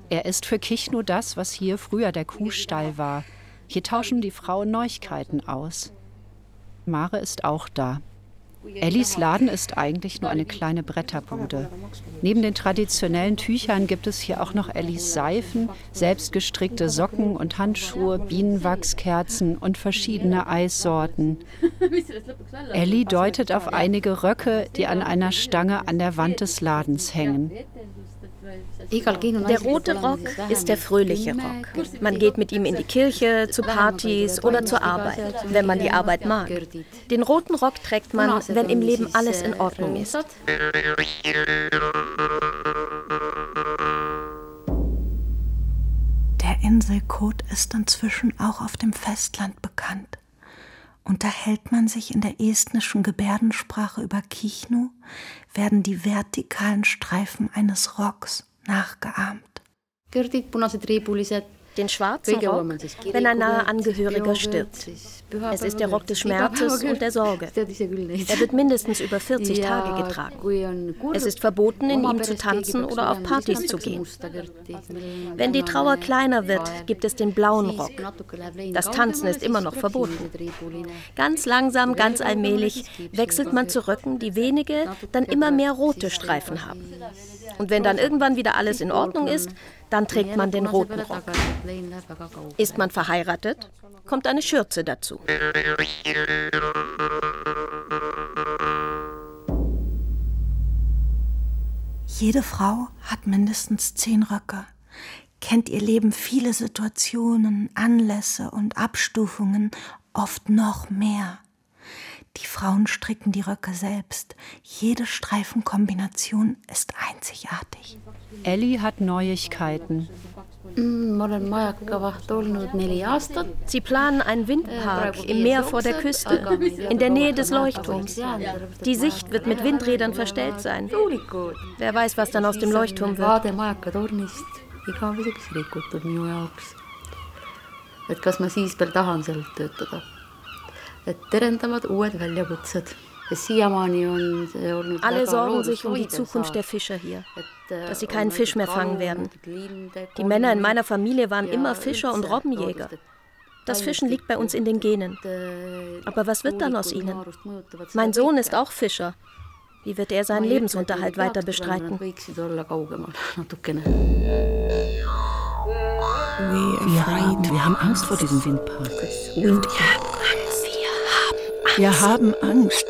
Er ist für Kichno das, was hier früher der Kuhstall war. Hier tauschen die Frauen Neuigkeiten aus. Mare ist auch da. Ellis Laden ist eigentlich nur eine kleine Bretterbude. Neben den traditionellen Tüchern gibt es hier auch noch Ellis Seifen, selbstgestrickte Socken und Handschuhe, Bienenwachskerzen und verschiedene Eissorten. Ellie deutet auf einige Röcke, die an einer Stange an der Wand des Ladens hängen. Der rote Rock ist der fröhliche Rock. Man geht mit ihm in die Kirche, zu Partys oder zur Arbeit, wenn man die Arbeit mag. Den roten Rock trägt man, wenn im Leben alles in Ordnung ist. Der Inselkot ist inzwischen auch auf dem Festland bekannt. Unterhält man sich in der estnischen Gebärdensprache über Kichnu, werden die vertikalen Streifen eines Rocks nachgeahmt. Den schwarzen Rock, wenn ein naher Angehöriger stirbt. Es ist der Rock des Schmerzes und der Sorge. Er wird mindestens über 40 Tage getragen. Es ist verboten, in ihm zu tanzen oder auf Partys zu gehen. Wenn die Trauer kleiner wird, gibt es den blauen Rock. Das Tanzen ist immer noch verboten. Ganz langsam, ganz allmählich wechselt man zu Röcken, die wenige, dann immer mehr rote Streifen haben. Und wenn dann irgendwann wieder alles in Ordnung ist, dann trägt man den roten Rock. Ist man verheiratet, kommt eine Schürze dazu. Jede Frau hat mindestens zehn Röcke, kennt ihr Leben viele Situationen, Anlässe und Abstufungen, oft noch mehr. Die Frauen stricken die Röcke selbst. Jede Streifenkombination ist einzigartig. Ellie hat Neuigkeiten. Sie planen einen Windpark im Meer vor der Küste, in der Nähe des Leuchtturms. Die Sicht wird mit Windrädern verstellt sein. Wer weiß, was dann aus dem Leuchtturm wird. et kas ma siis veel tahan seal töötada. Terendavad uued väljakutsed. Alle sorgen sich um die Zukunft der Fischer hier, dass sie keinen Fisch mehr fangen werden. Die Männer in meiner Familie waren immer Fischer und Robbenjäger. Das Fischen liegt bei uns in den Genen. Aber was wird dann aus ihnen? Mein Sohn ist auch Fischer. Wie wird er seinen Lebensunterhalt weiter bestreiten? Wir haben, (laughs) wir haben Angst vor diesem Windpark. Und. Wir haben Angst.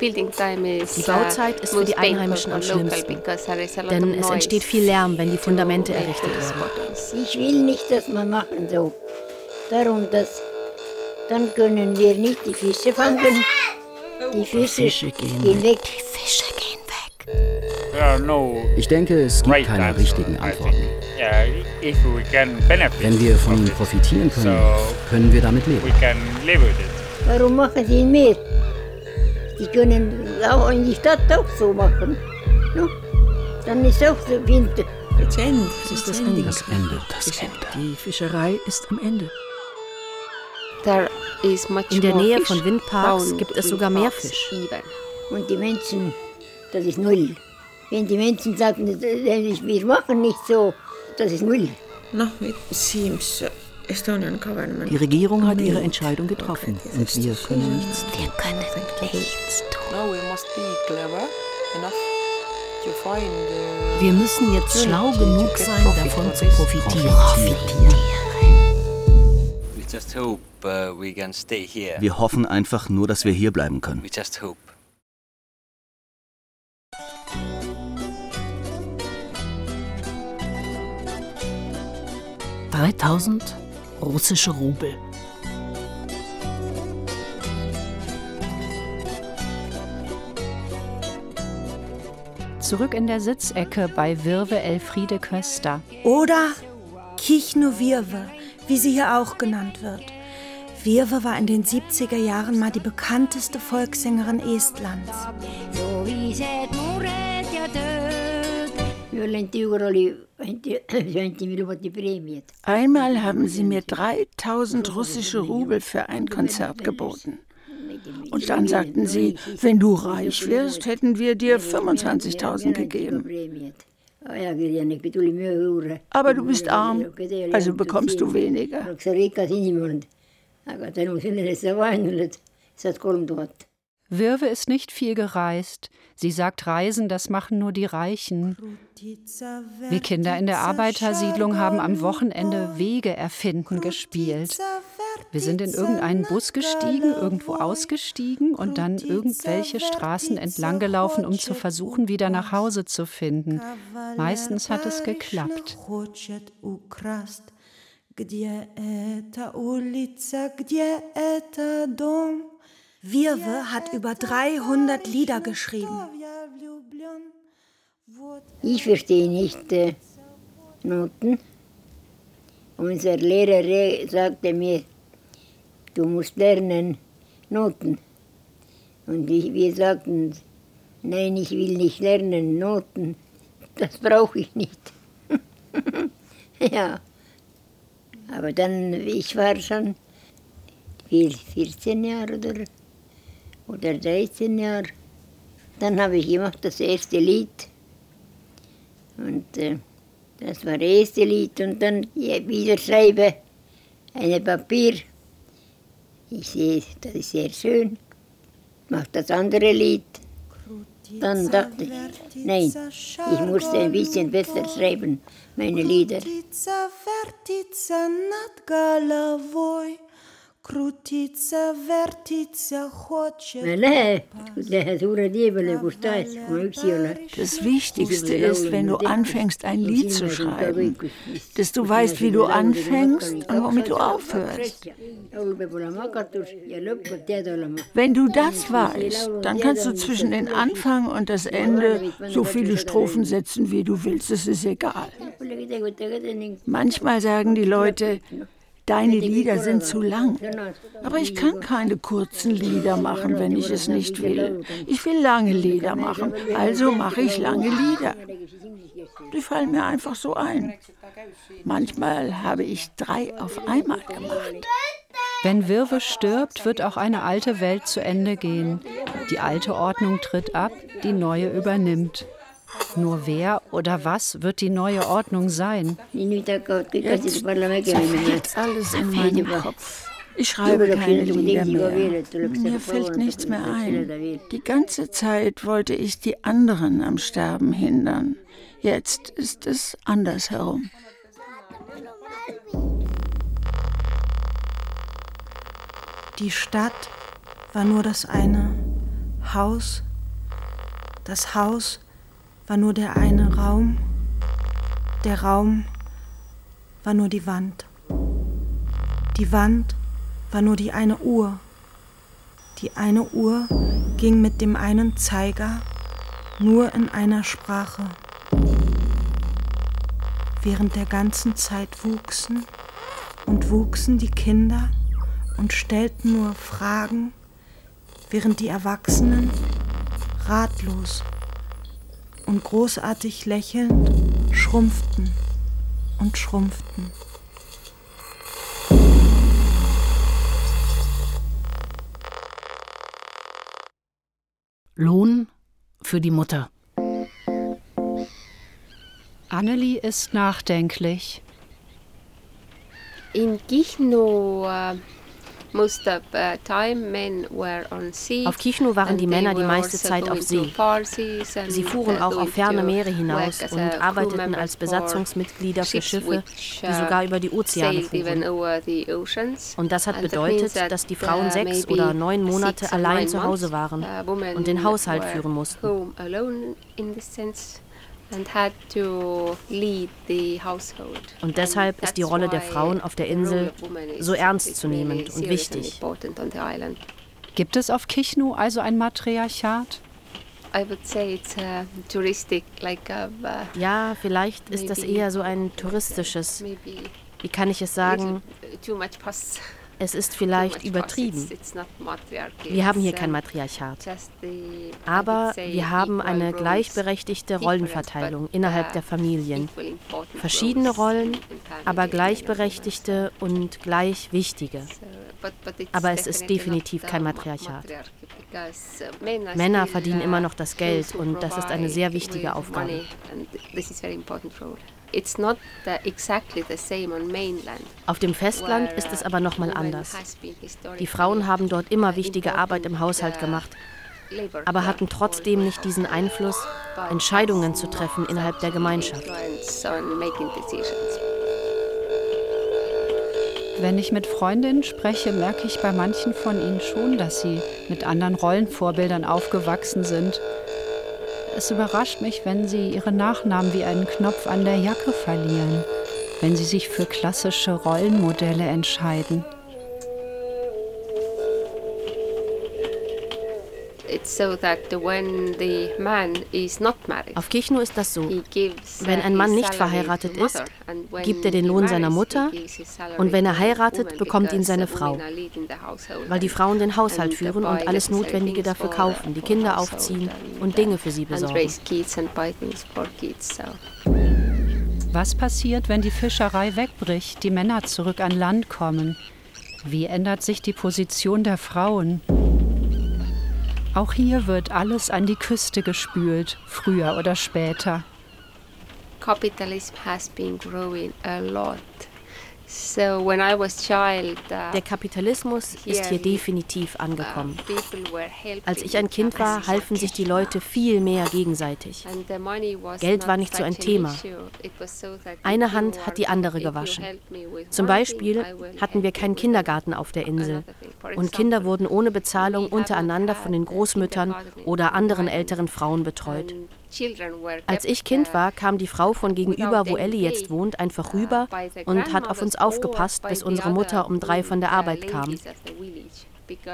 Die Bauzeit ist für die Einheimischen am schlimmsten, denn es entsteht viel Lärm, wenn die Fundamente errichtet werden. Ich will nicht, dass man machen so. Darum, dass dann können wir nicht die Fische fangen. Die Fische, Fische gehen, gehen weg. Die Fische gehen weg. Ich denke, es gibt keine richtigen Antworten. Wenn wir von ihnen profitieren können, können wir damit leben. Warum machen sie mehr? Die können auch in die Stadt auch so machen. No? Dann ist auch so Winter. Das ist das Ende. Das Ende. Das Ende. Die Fischerei ist am Ende. In der Nähe von Windparks gibt es sogar mehr Fisch. Und die Menschen, das ist null. Wenn die Menschen sagen, wir machen nicht so, das ist null. Die Regierung hat ihre Entscheidung getroffen und wir können nichts tun. Wir können nichts tun. Wir müssen jetzt schlau genug sein, davon zu profitieren. Wir hoffen einfach nur, dass wir hier bleiben können. 3000 russische Rubel. Zurück in der Sitzecke bei Wirwe Elfriede Köster. Oder Kichno Wirwe, wie sie hier auch genannt wird. Wirwe war in den 70er Jahren mal die bekannteste Volkssängerin Estlands. (coughs) Einmal haben sie mir 3000 russische Rubel für ein Konzert geboten. Und dann sagten sie, wenn du reich wirst, hätten wir dir 25.000 gegeben. Aber du bist arm, also bekommst du weniger. Wirwe ist nicht viel gereist. Sie sagt, Reisen, das machen nur die Reichen. Wir Kinder in der Arbeitersiedlung haben am Wochenende Wege erfinden gespielt. Wir sind in irgendeinen Bus gestiegen, irgendwo ausgestiegen und dann irgendwelche Straßen entlang gelaufen, um zu versuchen, wieder nach Hause zu finden. Meistens hat es geklappt. Wirwe hat über 300 Lieder geschrieben. Ich verstehe nicht äh, Noten. Unser Lehrer sagte mir, du musst lernen Noten. Und ich, wir sagten, nein, ich will nicht lernen Noten. Das brauche ich nicht. (laughs) ja. Aber dann, ich war schon 14 Jahre oder, oder 13 Jahre. Dann habe ich gemacht das erste Lied. Und äh, das war das erste Lied. Und dann wieder schreibe ein Papier. Ich sehe, das ist sehr schön. Mache das andere Lied. Dann dachte ich, nein, ich musste ein bisschen besser schreiben, meine Lieder. Крутиться, вертиться хочет. Das Wichtigste ist, wenn du anfängst, ein Lied zu schreiben, dass du weißt, wie du anfängst und womit du aufhörst. Wenn du das weißt, dann kannst du zwischen den Anfang und das Ende so viele Strophen setzen, wie du willst. Es ist egal. Manchmal sagen die Leute, Deine Lieder sind zu lang. Aber ich kann keine kurzen Lieder machen, wenn ich es nicht will. Ich will lange Lieder machen, also mache ich lange Lieder. Die fallen mir einfach so ein. Manchmal habe ich drei auf einmal gemacht. Wenn Wirwe stirbt, wird auch eine alte Welt zu Ende gehen. Die alte Ordnung tritt ab, die neue übernimmt. Nur wer oder was wird die neue Ordnung sein? Jetzt zerfällt alles in meinem Kopf. Ich schreibe keine Lieder mehr. Mir fällt nichts mehr ein. Die ganze Zeit wollte ich die anderen am Sterben hindern. Jetzt ist es andersherum. Die Stadt war nur das eine Haus, das Haus war nur der eine Raum, der Raum war nur die Wand. Die Wand war nur die eine Uhr. Die eine Uhr ging mit dem einen Zeiger nur in einer Sprache. Während der ganzen Zeit wuchsen und wuchsen die Kinder und stellten nur Fragen, während die Erwachsenen ratlos und großartig lächelnd schrumpften und schrumpften. Lohn für die Mutter. Annelie ist nachdenklich. In Gichno auf Kichnu waren die Männer die meiste Zeit auf See. Sie fuhren auch auf ferne Meere hinaus und arbeiteten als Besatzungsmitglieder für Schiffe, die sogar über die Ozeane fuhren. Und das hat bedeutet, dass die Frauen sechs oder neun Monate allein zu Hause waren und den Haushalt führen mussten. Und deshalb ist die Rolle der Frauen auf der Insel so ernstzunehmend und wichtig. Gibt es auf Kichnu also ein Matriarchat? Ja, vielleicht ist das eher so ein touristisches, wie kann ich es sagen, (laughs) es ist vielleicht übertrieben. Wir haben hier kein Matriarchat. Aber wir haben eine gleichberechtigte Rollenverteilung innerhalb der Familien. Verschiedene Rollen, aber gleichberechtigte und gleich wichtige. Aber es ist definitiv kein Matriarchat. Männer verdienen immer noch das Geld und das ist eine sehr wichtige Aufgabe. Auf dem Festland ist es aber nochmal anders. Die Frauen haben dort immer wichtige Arbeit im Haushalt gemacht, aber hatten trotzdem nicht diesen Einfluss, Entscheidungen zu treffen innerhalb der Gemeinschaft. Wenn ich mit Freundinnen spreche, merke ich bei manchen von ihnen schon, dass sie mit anderen Rollenvorbildern aufgewachsen sind es überrascht mich, wenn Sie Ihre Nachnamen wie einen Knopf an der Jacke verlieren, wenn Sie sich für klassische Rollenmodelle entscheiden. Auf Kichnu ist das so. Wenn ein Mann nicht verheiratet ist, gibt er den Lohn seiner Mutter und wenn er heiratet, bekommt ihn seine Frau. Weil die Frauen den Haushalt führen und alles Notwendige dafür kaufen, die Kinder aufziehen und Dinge für sie besorgen. Was passiert, wenn die Fischerei wegbricht, die Männer zurück an Land kommen? Wie ändert sich die Position der Frauen? Auch hier wird alles an die Küste gespült, früher oder später. Capitalism has been growing a lot Der Kapitalismus ist hier definitiv angekommen. Als ich ein Kind war, halfen sich die Leute viel mehr gegenseitig. Geld war nicht so ein Thema. Eine Hand hat die andere gewaschen. Zum Beispiel hatten wir keinen Kindergarten auf der Insel. Und Kinder wurden ohne Bezahlung untereinander von den Großmüttern oder anderen älteren Frauen betreut. Als ich Kind war, kam die Frau von gegenüber, wo Ellie jetzt wohnt, einfach rüber und hat auf uns aufgepasst, bis unsere Mutter um drei von der Arbeit kam.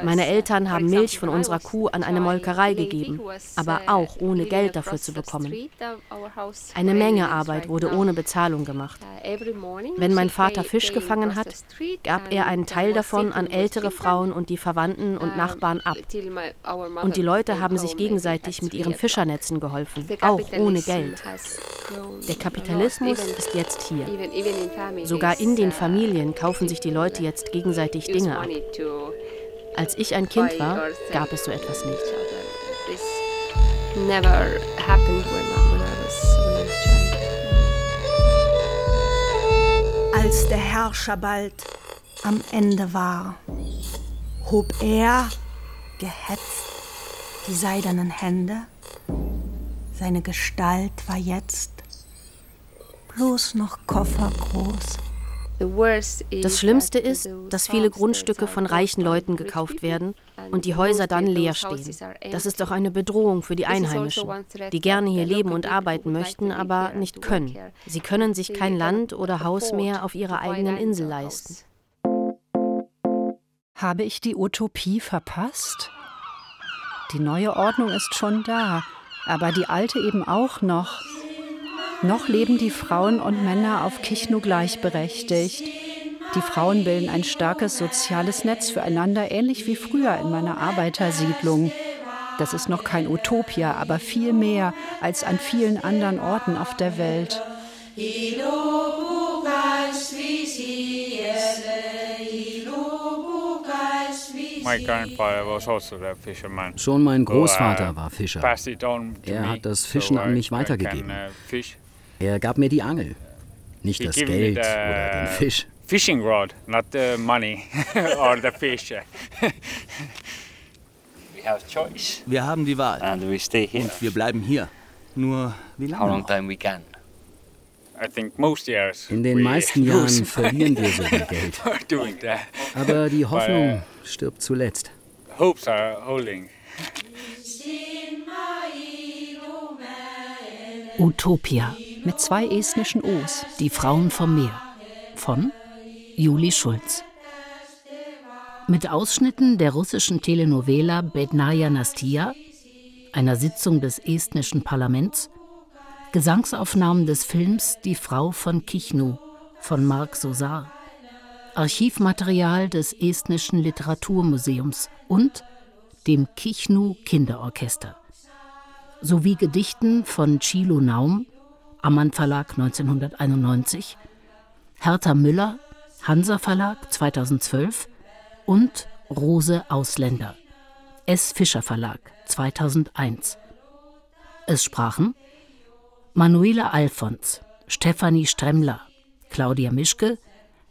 Meine Eltern haben Milch von unserer Kuh an eine Molkerei gegeben, aber auch ohne Geld dafür zu bekommen. Eine Menge Arbeit wurde ohne Bezahlung gemacht. Wenn mein Vater Fisch gefangen hat, gab er einen Teil davon an ältere Frauen und die Verwandten und Nachbarn ab. Und die Leute haben sich gegenseitig mit ihren Fischernetzen geholfen, auch ohne Geld. Der Kapitalismus ist jetzt hier. Sogar in den Familien kaufen sich die Leute jetzt gegenseitig Dinge ab. Als ich ein Kind war, gab es so etwas nicht. Als der Herrscher bald am Ende war, hob er, gehetzt, die seidenen Hände. Seine Gestalt war jetzt bloß noch koffergroß. Das Schlimmste ist, dass viele Grundstücke von reichen Leuten gekauft werden und die Häuser dann leer stehen. Das ist doch eine Bedrohung für die Einheimischen, die gerne hier leben und arbeiten möchten, aber nicht können. Sie können sich kein Land oder Haus mehr auf ihrer eigenen Insel leisten. Habe ich die Utopie verpasst? Die neue Ordnung ist schon da, aber die alte eben auch noch. Noch leben die Frauen und Männer auf Kichnu gleichberechtigt. Die Frauen bilden ein starkes soziales Netz füreinander, ähnlich wie früher in meiner Arbeitersiedlung. Das ist noch kein Utopia, aber viel mehr als an vielen anderen Orten auf der Welt. Schon mein Großvater war Fischer. Er hat das Fischen an mich weitergegeben. Er gab mir die Angel, nicht das Geld oder den Fisch. Fishing rod, not the money (laughs) or the fish. Wir haben die Wahl. Und wir bleiben hier. Nur wie lange noch? In den meisten Jahren verlieren wir so viel (laughs) Geld. Aber die Hoffnung stirbt zuletzt. Hopes are holding. Utopia mit zwei estnischen O's. Die Frauen vom Meer von Juli Schulz. Mit Ausschnitten der russischen Telenovela Bednaja Nastia, einer Sitzung des estnischen Parlaments, Gesangsaufnahmen des Films Die Frau von Kichnu von Marc Sosar, Archivmaterial des estnischen Literaturmuseums und dem Kichnu Kinderorchester sowie Gedichten von Chilo Naum, Ammann Verlag 1991, Hertha Müller, Hansa Verlag 2012 und Rose Ausländer, S. Fischer Verlag 2001. Es sprachen Manuela Alfons, Stefanie Stremmler, Claudia Mischke,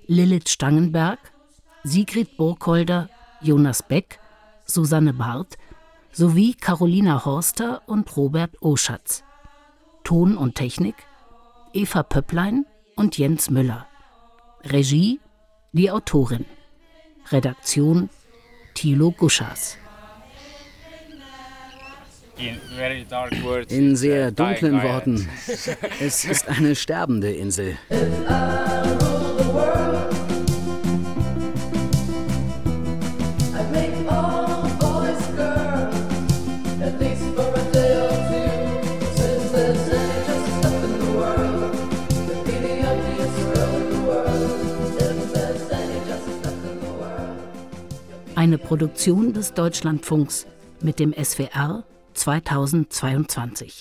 Lilith Stangenberg, Sigrid Burkholder, Jonas Beck, Susanne Barth sowie Carolina Horster und Robert Oschatz. Ton und Technik Eva Pöpplein und Jens Müller. Regie die Autorin. Redaktion Thilo Guschas. In sehr dunklen Worten, es ist eine sterbende Insel. (laughs) Eine Produktion des Deutschlandfunks mit dem SWR 2022.